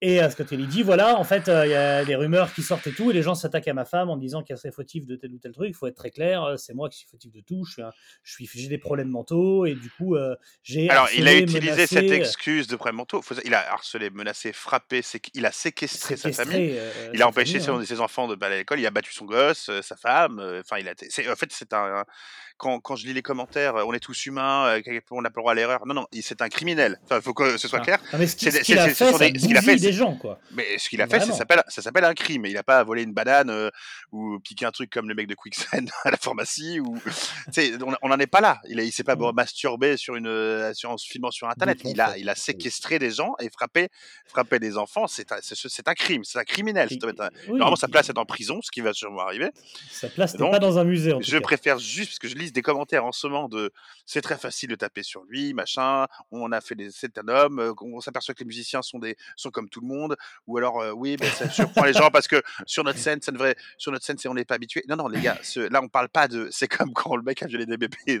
Et euh, Scott Kelly dit voilà, en fait, euh, il y a des rumeurs qui sortent et tout, et les gens s'attaquent à ma femme en disant qu'elle serait fautive de tel ou tel truc. Il faut être très clair, c'est moi qui suis fautif de tout. Je suis, un- je suis, j'ai des problèmes mentaux et du coup, euh, j'ai. Alors, il a utilisé cette excuse de problème mentaux. Il a harcelé, menacé, frappé, il a séquestré, sa séquestré, famille. euh, Il a sa empêché famille, ses, hein. ses enfants de aller à l'école, il a battu son gosse, euh, sa femme. euh, Enfin, il a. En fait, c'est un. Quand, quand je lis les commentaires, euh, on est tous humains, euh, on n'a pas le droit à l'erreur. Non, non, il- c'est un criminel. Enfin, il faut que ce soit clair. Mais ce qu'il a fait, sont ça des- ce qu'il a fait, des gens, quoi. Mais ce qu'il a fait, ça s'appelle, ça s'appelle un crime. Il n'a pas volé une banane euh, ou piqué un truc comme le mec de Quicksand à la pharmacie. Ou, on n'en est pas là. Il, il s'est pas Mm. masturbé sur une, euh, sur, en se filmant sur Internet. Il a, il a séquestré des gens et frappé, frappé des enfants. C'est un, un crime, c'est un criminel. Un- oui, Normalement, sa place est en prison, ce qui va sûrement arriver. Sa place n'est pas dans un musée, en tout Je cas. préfère juste, parce que je lis des commentaires en ce moment de c'est très facile de taper sur lui, machin, on a fait des. C'est un homme, euh, on s'aperçoit que les musiciens sont, des, sont comme tout le monde, ou alors, euh, oui, ben, ça surprend les gens parce que sur notre scène, ça devrait, sur notre scène, c'est- on n'est pas habitué. Non, non, les gars, ce- là, on parle pas de. C'est comme quand le mec a violé des bébés.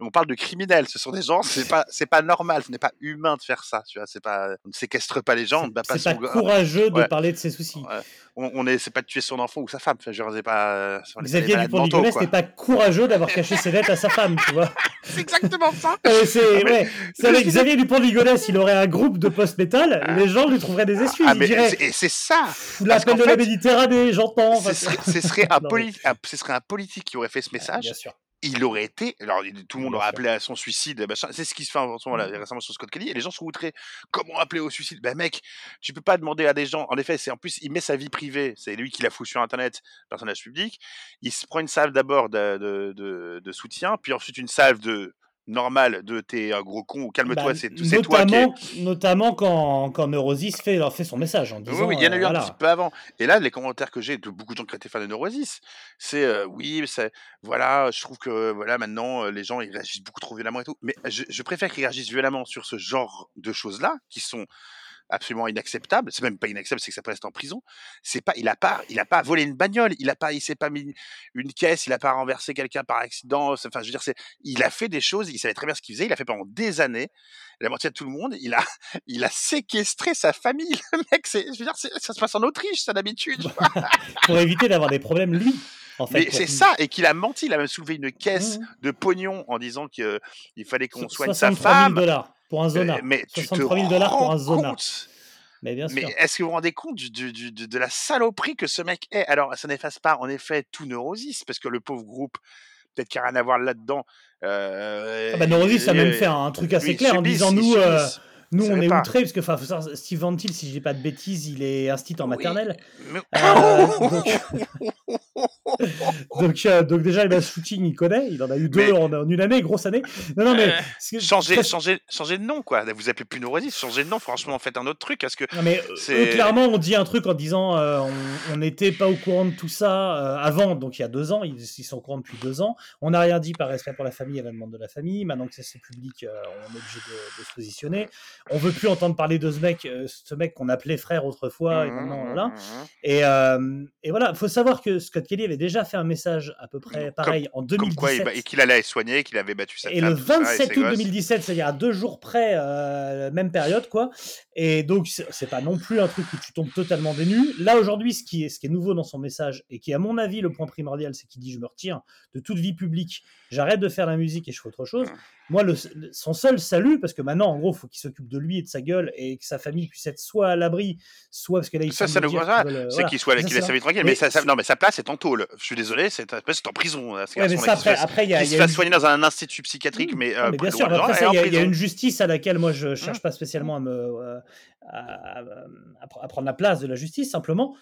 On parle de criminels, ce sont des gens, c'est pas, c'est pas normal, ce n'est pas humain de faire ça, tu vois, c'est pas. On ne séquestre pas les gens, on ne bat pas C'est son pas gars. courageux de Ouais. Parler de ses soucis. Ouais. On, on est, c'est pas de tuer son enfant ou sa femme, enfin, je c'est pas. euh, Xavier malades Dupont de mentaux, Ligonnès quoi. n'est pas courageux d'avoir caché ses dettes à sa femme, tu vois. C'est exactement ça! Euh, c'est Ah, mais- ouais, c'est avec Xavier Dupont de Ligonnès, il aurait un groupe de post-metal, les gens lui trouveraient des excuses. Ah, c'est- et c'est ça! L'appel de la fait, Méditerranée, j'entends. Ce serait, ce serait un, Non, mais- poli- un- ce serait un politique qui aurait fait ce message. Bien sûr. Il aurait été. Alors, tout le monde aurait appelé à son suicide. C'est ce qui se fait en ce moment là, Mhm. récemment sur Scott Kelly. Et les gens sont outrés. Comment appeler au suicide? Ben, mec, tu peux pas demander à des gens. En effet, c'est en plus, il met sa vie privée. C'est lui qui la fout sur Internet, personnage public. Il se prend une salve d'abord de, de, de- de soutien, puis ensuite une salve de normale de t'es un gros con calme-toi, Bah, c'est toi qui notamment, quand, quand Neurosis fait, leur fait son message en Oui, disant. oui, il y en a euh, eu un voilà. petit peu avant. Et là, les commentaires que j'ai de beaucoup de gens qui étaient fans de Neurosis, c'est euh, oui, voilà, je trouve que voilà maintenant euh, les gens ils réagissent beaucoup trop violemment et tout. Mais je, je préfère qu'ils réagissent violemment sur ce genre de choses-là qui sont absolument inacceptables. C'est même pas inacceptable, c'est que ça peut rester en prison. C'est pas, il a pas, il a pas volé une bagnole, il a pas, il s'est pas mis une caisse, il a pas renversé quelqu'un par accident. Enfin, je veux dire, c'est, il a fait des choses, il savait très bien ce qu'il faisait, il a fait pendant des années. Il a menti à tout le monde, il a, il a séquestré sa famille. Le mec, c'est, je veux dire, ça se passe en Autriche, ça d'habitude. Pour éviter d'avoir des problèmes, lui. En fait, c'est ça, et qu'il a menti, il a même soulevé une caisse Mmh. de pognon en disant qu'il fallait qu'on So- soigne sa 63 000 femme. dollars pour un zona. Euh, Mais tu te 63 000 dollars pour un zona. Mais bien sûr. Mais est-ce que vous vous rendez compte du- du- du- de, la saloperie que ce mec est? Alors, ça n'efface pas, en effet, tout Neurosis, parce que le pauvre groupe, peut-être qu'il n'y a rien à voir là-dedans. Euh, Ah bah, Neurosis a et- même fait un truc assez clair en disant nous, euh. Nous on est pas. outrés parce que enfin, Steve Van Til, si je dis pas de bêtises, il est instit en Oui, maternelle. mais- Euh, donc, donc, euh, donc déjà le shooting il connaît, il en a eu deux Mais- en, en une année, grosse année. Non non mais Euh, Changez, très- changez, changez de nom, quoi. Vous appelez plus Neurosis, changez de nom. Franchement, faites un autre truc. Parce que Non, mais euh, eux, clairement, on dit un truc en disant on- n'était pas au courant de tout ça avant, donc il y a deux ans, ils, ils sont au courant depuis deux ans. On n'a rien dit par respect pour la famille à la demande de la famille. Maintenant que c'est public, on est obligé de, de se positionner. On veut plus entendre parler de ce mec, euh, ce mec qu'on appelait frère autrefois, et maintenant, voilà. Et, euh, et voilà, il faut savoir que Scott Kelly avait déjà fait un message à peu près pareil en Comme quoi, 2017. il- bah, et qu'il allait soigner, qu'il avait battu sa Et le tout ça, et 27 ses août gosses. 2017, c'est-à-dire à deux jours près, euh, même période, quoi. Et donc, c'est c'est pas non plus un truc où tu tombes totalement dénu. Là, aujourd'hui, ce qui, est, ce qui est nouveau dans son message, et qui, à mon avis, le point primordial, c'est qu'il dit Je me retire de toute vie publique, j'arrête de faire la musique et je fais autre chose. Moi, le, le- son seul salut, parce que maintenant, en gros, il faut qu'il s'occupe de lui et de sa gueule, et que sa famille puisse être soit à l'abri, soit parce que là, il Ça, qu'ils veulent, euh, C'est qu'il soit, qu'il c'est laisse sa un- vie tranquille. Mais Mais, ça, ça- c'est- non, mais sa place est en tôle. Je suis désolé, c'est c'est en prison. là, ce Ouais, mais ça, après, après, il y a, il se une- soigner dans un institut psychiatrique, mais euh, bien sûr, il y, a- une justice à laquelle moi je cherche Mmh. pas spécialement à, me, euh, à, à- à prendre la place de la justice. Simplement,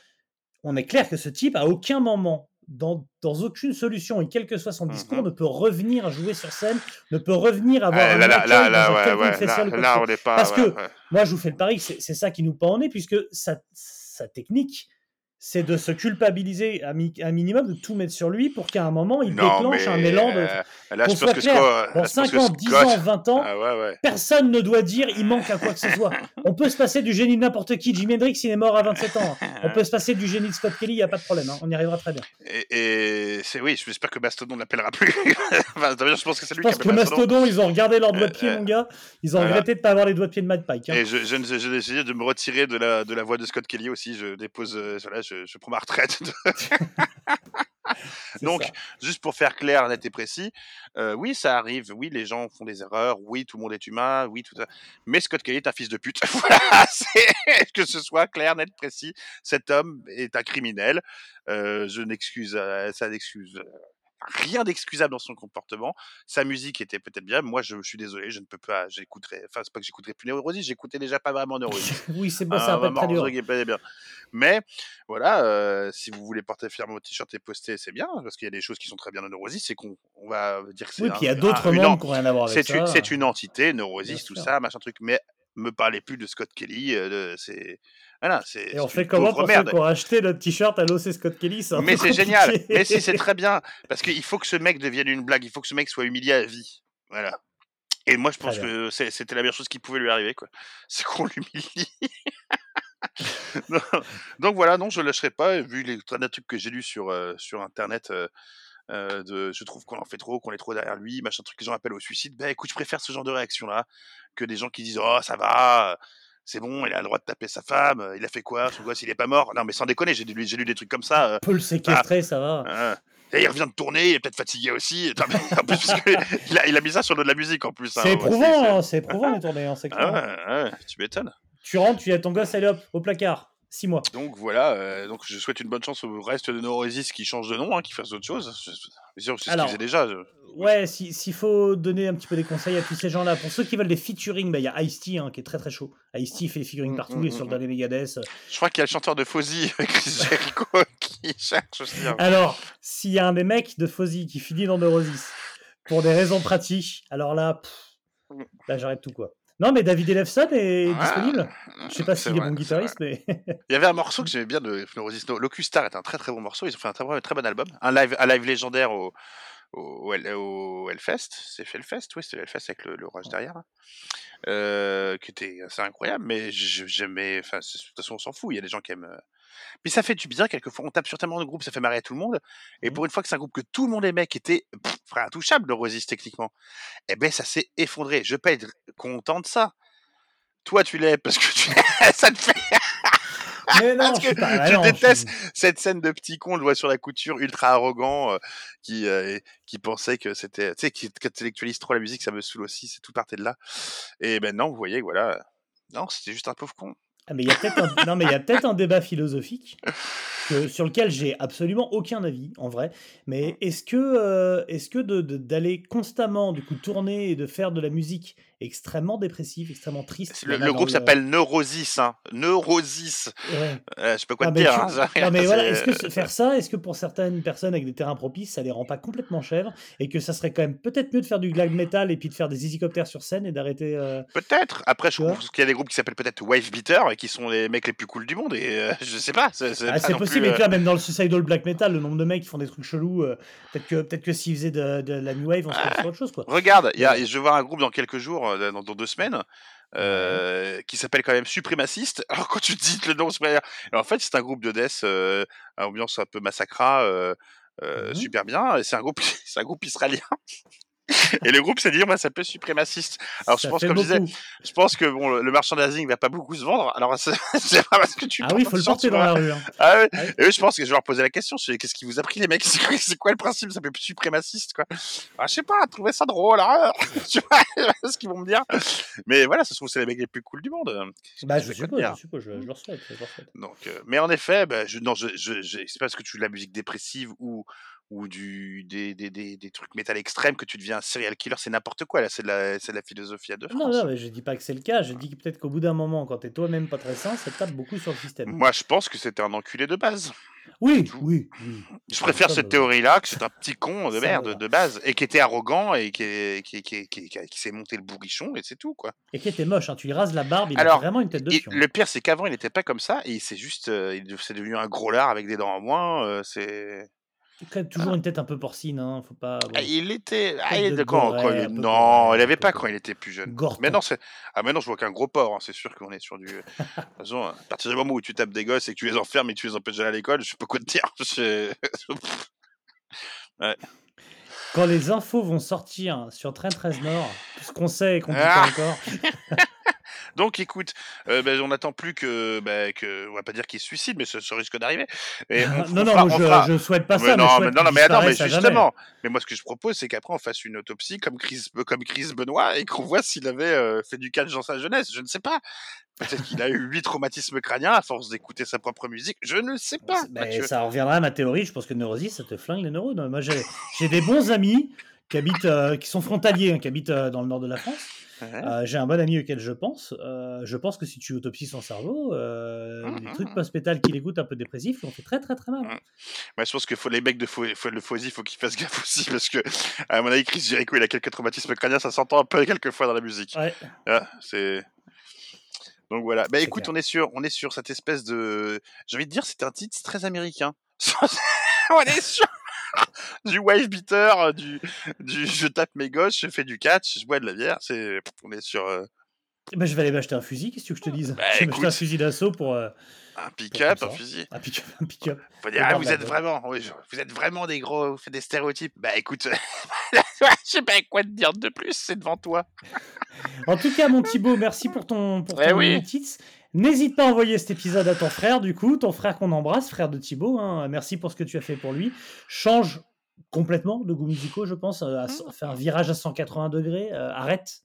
on est clair que ce type, à aucun moment, dans, dans aucune solution, et quel que soit son discours, Mhm. ne peut revenir jouer sur scène, ne peut revenir avoir Ah, un là, là, là, dans ouais, ouais, là, on n'est pas. Parce ouais, que- ouais. moi, je vous fais le pari c'est ça qui nous pend en nez, puisque sa, sa technique, c'est de se culpabiliser mi- un minimum, de tout mettre sur lui pour qu'à un moment, il Non, déclenche un élan de. euh, Là, je pense que clair, dans là, je pense 5 que ans, 10 Scott- ans, 20 ans, Ah ouais, ouais. personne ne doit dire il manque à quoi que ce soit. On peut se passer du génie de n'importe qui. Jimi Hendrix, il est mort à 27 ans. On peut se passer du génie de Scott Kelly, il n'y a pas de problème. hein. On y arrivera très bien. Et, et c'est oui, j'espère que Mastodon ne l'appellera plus. enfin, je pense que c'est Je lui qui pense que Mastodon. Mastodon, ils ont regardé leurs doigts de pied, euh, mon gars. Ils ont voilà. regretté de ne pas avoir les doigts de pied de Mad Pike. hein. Et je, je, j'ai décidé de me retirer de la, de la voix de Scott Kelly aussi. Je dépose, euh, voilà, je, je prends ma retraite. Donc, ça. juste pour faire clair, net et précis, euh, oui, ça arrive. Oui, les gens font des erreurs. Oui, tout le monde est humain. Oui, tout ça. Mais Scott Kelly est un fils de pute. voilà, que ce soit clair, net, précis. Cet homme est un criminel. Euh, je n'excuse, euh, ça n'excuse rien d'excusable dans son comportement. Sa musique était peut-être bien. Moi, je, je suis désolé, je ne peux pas. J'écouterai. Enfin, c'est pas que j'écouterai plus Neurosis. J'écoutais déjà pas vraiment Neurosis. oui, c'est bon, ça va pas être très bien. Mais voilà, euh, si vous voulez porter fièrement votre t-shirt et poster, c'est bien, parce qu'il y a des choses qui sont très bien dans Neurosis, c'est qu'on on va dire que c'est Oui, un- puis il y a d'autres membres en- qui n'ont rien à voir avec c'est ça. une, c'est une entité, Neurosis, tout ça, machin truc. Mais Me parlez plus de Scott Kelly. euh, c'est voilà. Et on fait comment pour ceux merde. qui ont acheté notre t-shirt à l'OC Scott Kelly Mais c'est génial. Mais si c'est très bien parce qu'il faut que ce mec devienne une blague. Il faut que ce mec soit humilié à vie. Voilà. Et moi, je pense que c'était la meilleure chose qui pouvait lui arriver, quoi. C'est qu'on l'humilie. Donc voilà, non, je lâcherai pas. Vu les tas de trucs que j'ai lus sur euh, sur internet, euh, euh, de, je trouve qu'on en fait trop, qu'on est trop derrière lui, machin truc. Les gens appellent au suicide. Ben écoute, je préfère ce genre de réaction là que des gens qui disent oh ça va, c'est bon, il a le droit de taper sa femme, euh, il a fait quoi, son gosse il est pas mort. Non mais sans déconner, j'ai lu, lu des trucs comme ça. euh, On peut le séquestrer, ça va. Hein. Et il revient de tourner, il est peut-être fatigué aussi. Mais en plus, il, a, il a mis ça sur le de la musique en plus. hein. C'est éprouvant, c'est- hein, c'est éprouvant les tournées, hein, c'est Ah clair. ouais, ouais, tu m'étonnes. Tu rentres, tu as ton gosse, allez hop, au placard. 6 mois. Donc voilà, euh, donc je souhaite une bonne chance au reste de Neurosis qui change de nom, hein, qui fasse. Je- je- Bien sûr, c'est ce qu'ils faisaient déjà. je- Ouais, si- s'il faut donner un petit peu des conseils à tous ces gens-là, pour ceux qui veulent des featuring, bah, il y a Ice-T hein, qui est très très chaud. Ice-T fait des featuring Mm, partout, mm, il est sur le dernier Megadeth. Je crois qu'il y a le chanteur de Fozzy, Chris Jericho, qui cherche aussi. hein. Alors, s'il y a un des mecs de Fozzy qui finit dans Neurosis pour des raisons pratiques, alors là, pff, Mm. là j'arrête tout quoi. Non, mais David Elefson est disponible. Je sais pas s'il est vrai, bon guitariste, mais Il y avait un morceau que j'aimais bien de Neurosis. No- Locustar est un très très bon morceau. Ils ont fait un très, très bon album. Un live, un live légendaire au, au, au, Hell- au Hellfest. C'est Hellfest, oui, c'était Hellfest avec le, le rush derrière. hein. Euh, qui était assez incroyable, mais j'aimais. Enfin, de toute façon, on s'en fout. Il y a des gens qui aiment. Mais ça fait du bien quelquefois. On tape sur tellement de groupes, ça fait marrer tout le monde. Et Mhm. pour une fois que c'est un groupe que tout le monde aimait, qui était pff, intouchable, Neurosis techniquement, eh ben ça s'est effondré. Je peux être content de ça. Toi, tu l'es parce que tu... ça te fait mais non, Parce je, que pas, ah je non, déteste cette scène de petit con, on le voit sur la couture, ultra arrogant, euh, qui, euh, qui pensait que c'était, tu sais, qui intellectualise trop la musique, ça me saoule aussi, c'est tout partait de là. Et ben non, vous voyez, voilà. Non, c'était juste un pauvre con. Ah, mais il y a peut-être un... débat philosophique que, sur lequel j'ai absolument aucun avis en vrai. Mais est-ce que, euh, est-ce que d'aller constamment du coup tourner et de faire de la musique extrêmement dépressive, extrêmement triste. Le, groupe s'appelle Neurosis, hein. Neurosis. Ouais. Euh, je sais pas quoi Ah, te dire. tu- hein, Non mais voilà, c'est- est-ce que faire ça, est-ce que pour certaines personnes avec des terrains propices, ça les rend pas complètement chèvres et que ça serait quand même peut-être mieux de faire du glam metal et puis de faire des hélicoptères sur scène et d'arrêter. euh, Peut-être. Après, je trouve qu'il y a des groupes qui s'appellent peut-être Wave Beater et qui sont les mecs les plus cools du monde. Et euh, je sais pas. C'est Ah, possible, plus, et puis là, même dans le suicidal black metal, le nombre de mecs qui font des trucs chelous, peut-être que, peut-être que s'ils faisaient de, de la new wave, on serait sur autre chose quoi. Regarde, y a, je vais voir un groupe dans quelques jours, euh, dans, dans deux semaines, euh, qui s'appelle quand même Suprémaciste. Alors quand tu dis le nom, alors, en fait c'est un groupe de death, euh, à ambiance un peu massacra, euh, Mhm. super bien. Et c'est un groupe, c'est un groupe israélien. Et le groupe s'est dit, on va s'appeler Suprémaciste. Alors je Ça pense, comme je disais, je pense que bon, le, merchandising va pas beaucoup se vendre. Alors c'est pas parce que tu Ah oui, il faut le porter dans la rue. hein. Ah. Ah oui. Et eux, je pense que je vais leur poser la question. je Qu'est-ce qui vous a pris, les mecs? C'est quoi, le principe? Ça s'appelle suprémaciste, quoi. Ah, je sais pas, trouver ça drôle. Hein tu vois ce qu'ils vont me dire. Mais voilà, ça se trouve, c'est les mecs les plus cool du monde. Bah, je veux suppose, je suppose, je, je leur souhaite. Je leur souhaite. Donc, euh, mais en effet, bah, je, non, je, je, je- c'est pas parce que tu joues de la musique dépressive ou ou du des, des, des, des trucs métal extrêmes que tu deviens un serial killer. C'est n'importe quoi là. C'est de la c'est de la philosophie à deux Non, non, mais je dis pas que c'est le cas. Je dis que peut-être qu'au bout d'un moment, quand t'es toi-même pas très sain, ça te tape beaucoup sur le système. Moi, je pense que c'était un enculé de base. Oui, oui, oui. Je préfère cette va. théorie-là que c'est un petit con de merde de base et qui était arrogant et qui, est- qui, qui, qui, qui, qui s'est monté le bourrichon et c'est tout quoi. Et qui était moche, hein. tu lui rases la barbe, il a vraiment une tête de Et fion. le pire c'est qu'avant il n'était pas comme ça et il s'est juste euh, il c'est devenu un gros lard avec des dents en moins. euh, c'est Quand toujours une tête un peu porcine, hein. faut pas. bon. Ah, il était ah, il de était quand, il- non il un avait peu pas quand il était plus jeune. Gorton. Maintenant c'est ah maintenant je vois qu'un gros porc hein, c'est sûr qu'on est sur du. de toute façon à partir du moment où tu tapes des gosses et que tu les enfermes et que tu les empêches d'aller à l'école je sais pas quoi te dire. Je- Quand les infos vont sortir sur Train 13 Nord, tout ce qu'on sait et qu'on dit Ah pas encore. Donc écoute, euh, ben, on n'attend plus que, que, on va pas dire qu'il se suicide, mais ça risque d'arriver. Non, non, fera- je, je souhaite pas Mais ça. non, mais je mais souhaite non, mais jamais. justement. Mais moi, ce que je propose, c'est qu'après, on fasse une autopsie comme Chris, comme Chris Benoît et qu'on voit s'il avait euh, fait du catch dans sa jeunesse. Je ne sais pas. Peut-être qu'il a eu huit traumatismes crâniens à force d'écouter sa propre musique. Je ne sais pas. Mathieu. ça reviendra à ma théorie. Je pense que Neurosis, ça te flingue les neurones. Moi, j'ai j'ai des bons amis qui habitent, euh, qui sont frontaliers, hein, qui habitent euh, dans le nord de la France. Ouais. Euh, j'ai un bon ami auquel je pense. Euh, je pense que si tu autopsies son cerveau, euh, les trucs post-pétal qu'il écoute un peu dépressifs, lui ont fait très très très mal. Ouais, je pense que faut, les mecs de faut, le Fauzy, faut qu'ils fassent gaffe aussi parce que, à mon avis, Chris Jericho, il a quelques traumatismes crâniens, ça s'entend un peu quelquefois dans la musique. Ouais. Ah, c'est. Donc voilà. Bah écoute, clair. on est sur, on est sur cette espèce de, j'ai envie de dire, c'est un titre très américain. on est sur du wave beater, du, du, je tape mes gosses, je fais du catch, je bois de la bière. C'est, on est sur euh, Bah, je vais aller m'acheter un fusil, qu'est-ce que tu veux que je te dise? Bah, Je vais m'acheter un fusil d'assaut pour, euh, un pick-up, un fusil. un pick-up. Un pick-up. Faut dire, Et ah, vous êtes vraiment, oui, vous êtes vraiment des gros, vous faites des stéréotypes. Bah écoute, je sais pas quoi te dire de plus, c'est devant toi. En tout cas, mon Thibaut, merci pour ton, pour Eh ton oui. tips. N'hésite pas à envoyer cet épisode à ton frère, du coup, ton frère qu'on embrasse, frère de Thibaut. hein. Merci pour ce que tu as fait pour lui. Change complètement de goût musicaux, je pense. euh, à s- Fais un virage à 180 degrés, euh, arrête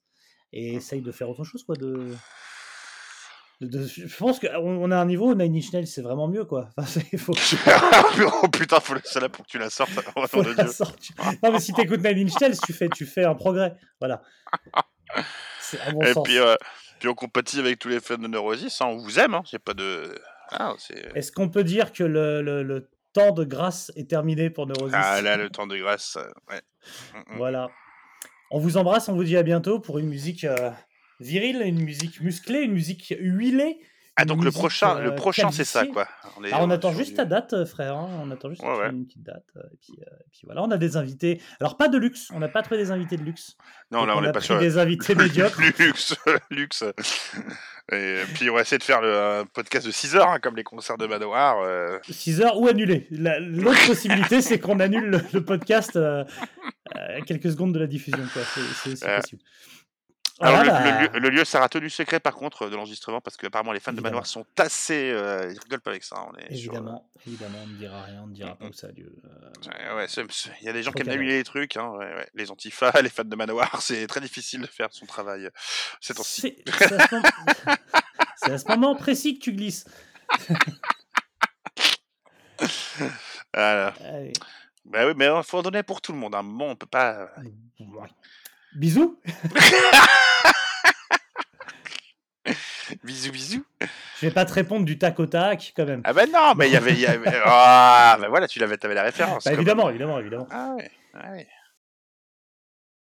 et essaye de faire autre chose, quoi. De... de- de- je pense qu'on on a un niveau, Nine Inch Nails, c'est vraiment mieux, quoi. Enfin, faut, oh putain, faut laisser là pour que tu la sortes. Oh, faut la Dieu. Non, mais si t'écoutes Nine Inch Nails, tu fais, tu fais un progrès. Voilà. C'est à mon Et sens. puis, euh, puis on compatit avec tous les fans de Neurosis. hein, on vous aime. Hein, a pas de. Ah, c'est. Est-ce qu'on peut dire que le, le- le temps de grâce est terminé pour Neurosis? Ah là, le temps de grâce. euh, ouais. Mm, mm. Voilà. On vous embrasse, on vous dit à bientôt pour une musique euh, virile, une musique musclée, une musique huilée. Ah, donc le prochain, euh, le prochain, c'est ça, quoi. On est, Alors on euh, attend juste du- ta date, euh, frère. hein. On attend juste Ouais, ouais. une petite date. euh, Et puis, euh, et puis voilà, on a des invités. Alors pas de luxe, on n'a pas trouvé des invités de luxe. Non, Donc, là, on n'est pas sur. des invités médiocres. luxe, luxe. Et puis on va essayer de faire le un podcast de 6 heures, hein, comme les concerts de Manoir. euh. 6 heures ou annulé. La- L'autre possibilité, c'est qu'on annule le, le podcast euh, à quelques secondes de la diffusion. quoi. C'est c'est aussi Euh, possible. Alors le, bah, le lieu, le lieu sera tenu secret par contre de l'enregistrement parce que apparemment les fans de Évidemment. Manoir sont assez, euh, ils rigolent pas avec ça. On est sur, euh, Évidemment, évidemment, on ne dira rien, on ne dira pas Mm, où ça a lieu. euh, Ouais, il y a des gens qui aiment annuler les trucs, hein, ouais, ouais. les antifas, les fans de Manoir, c'est très difficile de faire son travail euh, ces temps-ci. C'est à, ce moment- précis que tu glisses. Voilà. Allez. Bah oui, mais il faut en donner pour tout le monde. À un moment, on peut pas. euh, Ouais. Bisous. Bisous, bisous. Je vais pas te répondre du tac au tac quand même. Ah bah non, mais il y avait, y avait- ah bah voilà, tu l'avais, avais la référence. Bah, quand évidemment, évidemment, évidemment. Ah ouais, ah ouais.